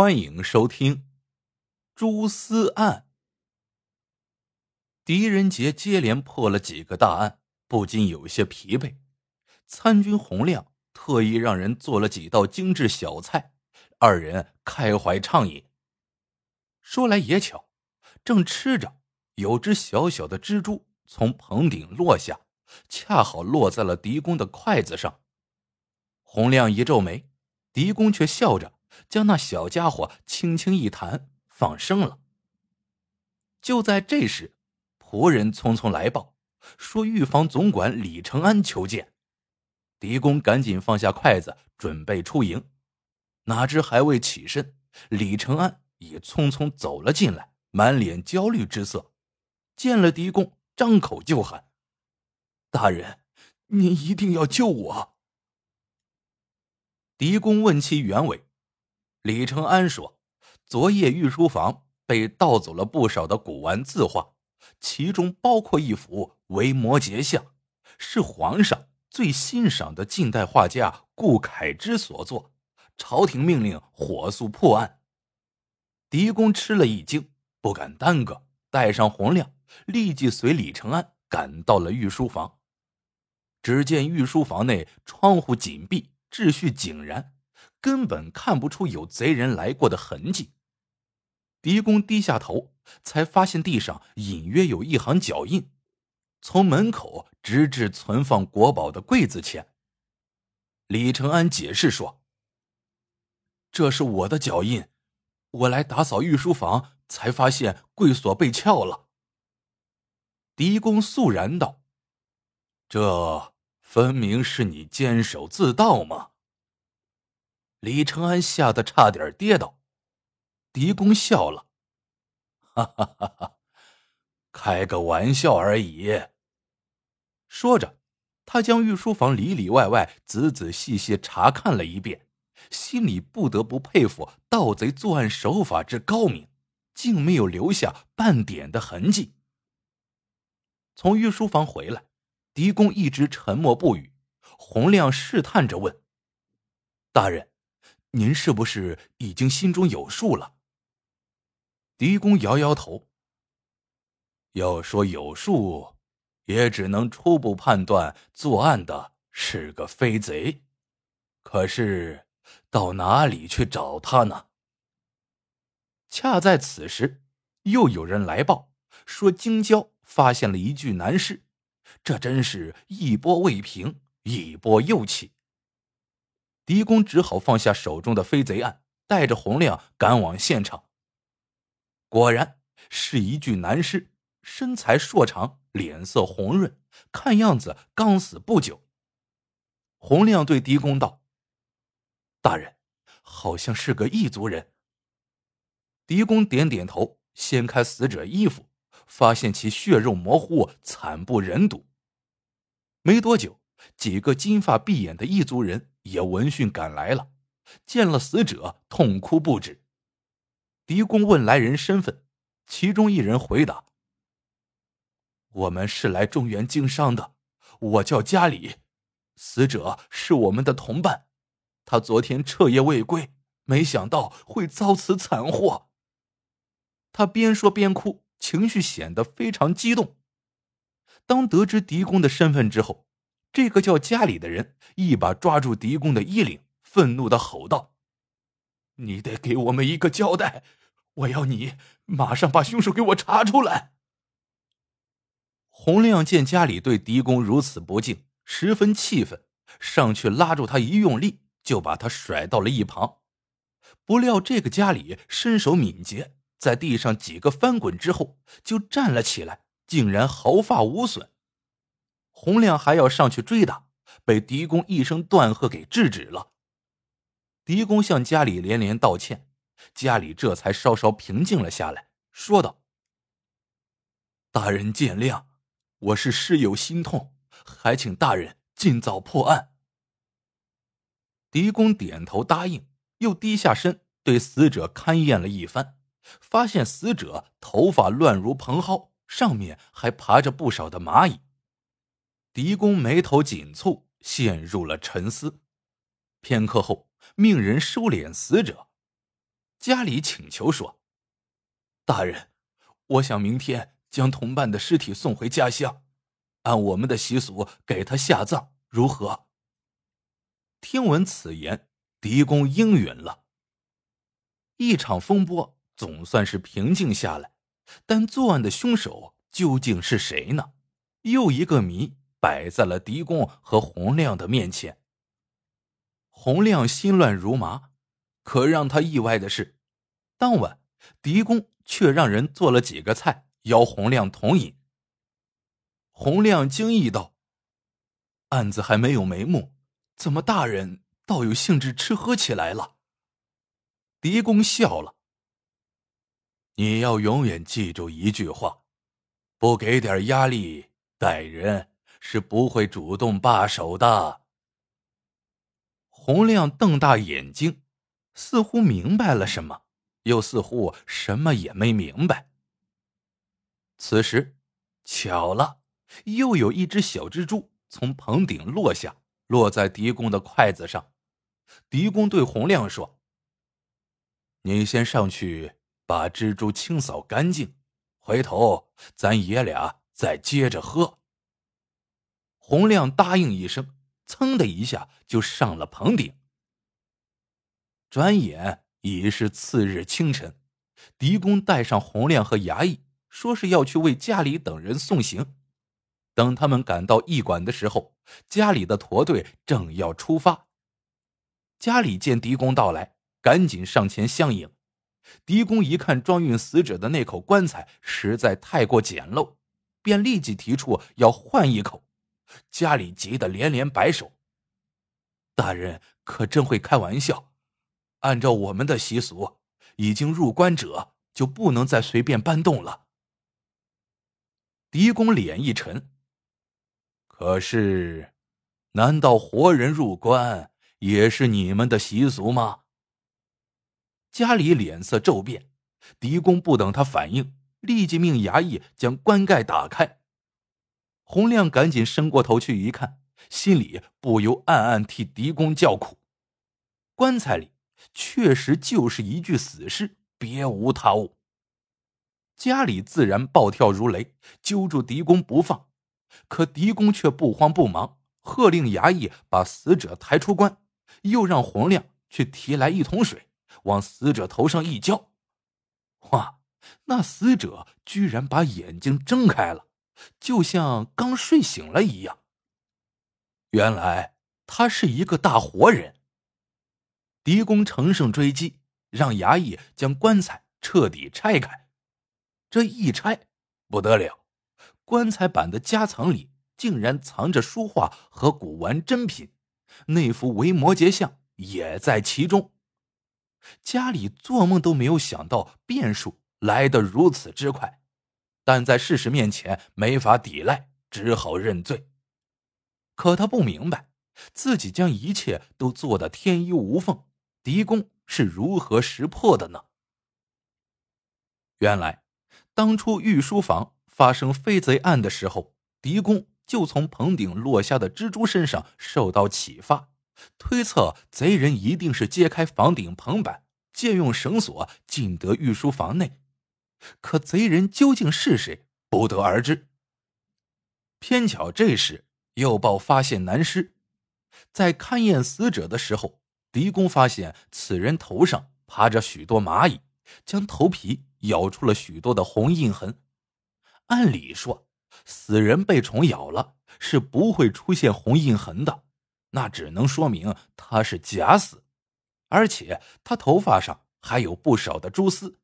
欢迎收听《蛛丝案》。狄仁杰接连破了几个大案，不禁有些疲惫。参军洪亮特意让人做了几道精致小菜，二人开怀畅饮。说来也巧，正吃着，有只小小的蜘蛛从棚顶落下，恰好落在了狄公的筷子上。洪亮一皱眉，狄公却笑着。将那小家伙轻轻一弹，放生了。就在这时，仆人匆匆来报，说御房总管李承安求见。狄公赶紧放下筷子，准备出营，哪知还未起身，李承安已匆匆走了进来，满脸焦虑之色。见了狄公，张口就喊：“大人，您一定要救我！”狄公问其原委。李承安说：“昨夜御书房被盗走了不少的古玩字画，其中包括一幅《维摩诘像》，是皇上最欣赏的近代画家顾恺之所作。朝廷命令火速破案。”狄公吃了一惊，不敢耽搁，带上洪亮，立即随李承安赶到了御书房。只见御书房内窗户紧闭，秩序井然。根本看不出有贼人来过的痕迹。狄公低下头，才发现地上隐约有一行脚印，从门口直至存放国宝的柜子前。李承安解释说：“这是我的脚印，我来打扫御书房，才发现柜锁被撬了。”狄公肃然道：“这分明是你监守自盗嘛！”李承安吓得差点跌倒，狄公笑了：“哈哈哈哈，开个玩笑而已。”说着，他将御书房里里外外仔仔细细查看了一遍，心里不得不佩服盗贼作案手法之高明，竟没有留下半点的痕迹。从御书房回来，狄公一直沉默不语。洪亮试探着问：“大人。”您是不是已经心中有数了？狄公摇摇头。要说有数，也只能初步判断作案的是个飞贼。可是到哪里去找他呢？恰在此时，又有人来报说京郊发现了一具男尸，这真是一波未平，一波又起。狄公只好放下手中的飞贼案，带着洪亮赶往现场。果然是一具男尸，身材硕长，脸色红润，看样子刚死不久。洪亮对狄公道：“大人，好像是个异族人。”狄公点点头，掀开死者衣服，发现其血肉模糊，惨不忍睹。没多久，几个金发碧眼的异族人。也闻讯赶来了，见了死者，痛哭不止。狄公问来人身份，其中一人回答：“我们是来中原经商的，我叫家里，死者是我们的同伴，他昨天彻夜未归，没想到会遭此惨祸。”他边说边哭，情绪显得非常激动。当得知狄公的身份之后。这个叫家里的人一把抓住狄公的衣领，愤怒的吼道：“你得给我们一个交代！我要你马上把凶手给我查出来！”洪亮见家里对狄公如此不敬，十分气愤，上去拉住他，一用力就把他甩到了一旁。不料这个家里身手敏捷，在地上几个翻滚之后就站了起来，竟然毫发无损。洪亮还要上去追打，被狄公一声断喝给制止了。狄公向家里连连道歉，家里这才稍稍平静了下来，说道：“大人见谅，我是事有心痛，还请大人尽早破案。”狄公点头答应，又低下身对死者勘验了一番，发现死者头发乱如蓬蒿，上面还爬着不少的蚂蚁。狄公眉头紧蹙，陷入了沉思。片刻后，命人收敛死者。家里请求说：“大人，我想明天将同伴的尸体送回家乡，按我们的习俗给他下葬，如何？”听闻此言，狄公应允了。一场风波总算是平静下来，但作案的凶手究竟是谁呢？又一个谜摆在了狄公和洪亮的面前。洪亮心乱如麻，可让他意外的是，当晚狄公却让人做了几个菜邀洪亮同饮。洪亮惊异道：“案子还没有眉目，怎么大人倒有兴致吃喝起来了？”狄公笑了：“你要永远记住一句话，不给点压力。”待人是不会主动罢手的。洪亮瞪大眼睛，似乎明白了什么，又似乎什么也没明白。此时，巧了，又有一只小蜘蛛从棚顶落下，落在狄公的筷子上。狄公对洪亮说：“你先上去把蜘蛛清扫干净，回头咱爷俩。”再接着喝。洪亮答应一声，噌的一下就上了棚顶。转眼已是次日清晨，狄公带上洪亮和衙役，说是要去为家里等人送行。等他们赶到驿馆的时候，家里的驼队正要出发。家里见狄公到来，赶紧上前相迎。狄公一看装运死者的那口棺材实在太过简陋。便立即提出要换一口，家里急得连连摆手。大人可真会开玩笑，按照我们的习俗，已经入关者就不能再随便搬动了。狄公脸一沉，可是，难道活人入关也是你们的习俗吗？家里脸色骤变，狄公不等他反应。立即命衙役将棺盖打开。洪亮赶紧伸过头去一看，心里不由暗暗替狄公叫苦。棺材里确实就是一具死尸，别无他物。家里自然暴跳如雷，揪住狄公不放。可狄公却不慌不忙，喝令衙役把死者抬出棺，又让洪亮去提来一桶水，往死者头上一浇。哇！那死者居然把眼睛睁开了，就像刚睡醒了一样。原来他是一个大活人。狄公乘胜追击，让衙役将棺材彻底拆开。这一拆，不得了，棺材板的夹层里竟然藏着书画和古玩珍品，那幅维摩诘像也在其中。家里做梦都没有想到变数。来得如此之快，但在事实面前没法抵赖，只好认罪。可他不明白，自己将一切都做得天衣无缝，狄公是如何识破的呢？原来，当初御书房发生飞贼案的时候，狄公就从棚顶落下的蜘蛛身上受到启发，推测贼人一定是揭开房顶棚板，借用绳索进得御书房内。可贼人究竟是谁，不得而知。偏巧这时又报发现男尸，在勘验死者的时候，狄公发现此人头上爬着许多蚂蚁，将头皮咬出了许多的红印痕。按理说，死人被虫咬了是不会出现红印痕的，那只能说明他是假死，而且他头发上还有不少的蛛丝，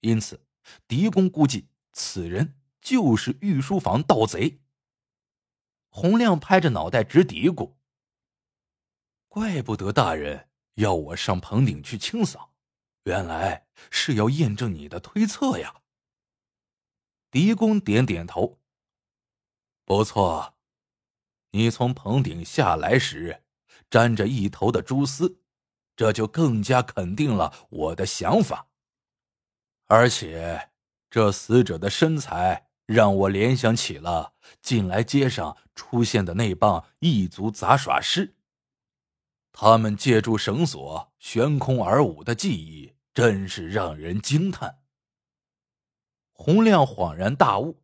因此。狄公估计此人就是御书房盗贼。洪亮拍着脑袋直嘀咕：“怪不得大人要我上棚顶去清扫，原来是要验证你的推测呀。”狄公点点头：“不错，你从棚顶下来时沾着一头的蛛丝，这就更加肯定了我的想法。”而且，这死者的身材让我联想起了近来街上出现的那帮异族杂耍师。他们借助绳索悬空而舞的技艺真是让人惊叹。洪亮恍然大悟：“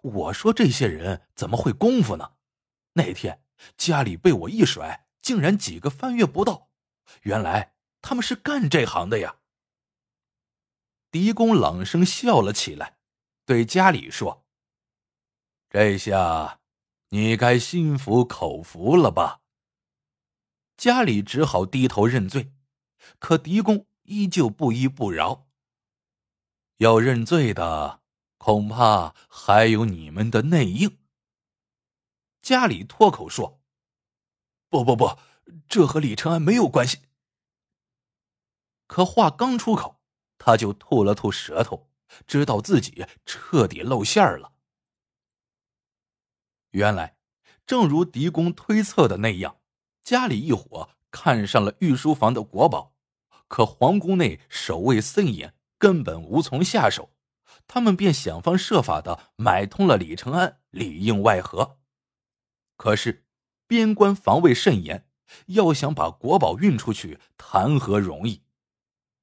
我说这些人怎么会功夫呢？那天家里被我一甩，竟然几个翻越不到。原来他们是干这行的呀！”狄公朗声笑了起来，对家里说：“这下你该心服口服了吧？”家里只好低头认罪，可狄公依旧不依不饶。要认罪的，恐怕还有你们的内应。家里脱口说：“不不不，这和李承安没有关系。”可话刚出口，他就吐了吐舌头，知道自己彻底露馅了。原来，正如狄公推测的那样，家里一伙看上了御书房的国宝，可皇宫内守卫森严。根本无从下手，他们便想方设法的买通了李承安，里应外合。可是边关防卫甚严，要想把国宝运出去，谈何容易？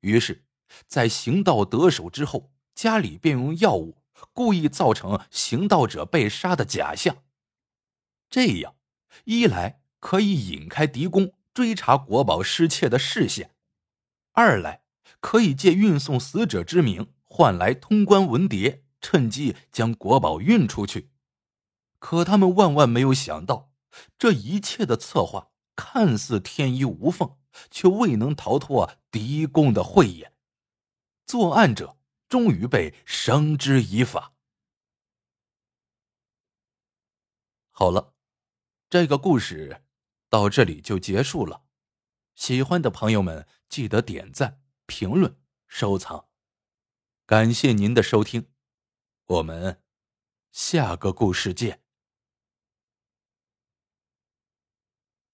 于是，在行盗得手之后，家里便用药物故意造成行盗者被杀的假象，这样一来可以引开狄公追查国宝失窃的视线，二来。可以借运送死者之名换来通关文牒，趁机将国宝运出去。可他们万万没有想到，这一切的策划看似天衣无缝，却未能逃脱狄公的慧眼。作案者终于被绳之以法。好了，这个故事到这里就结束了。喜欢的朋友们记得点赞。评论、收藏，感谢您的收听，我们下个故事见。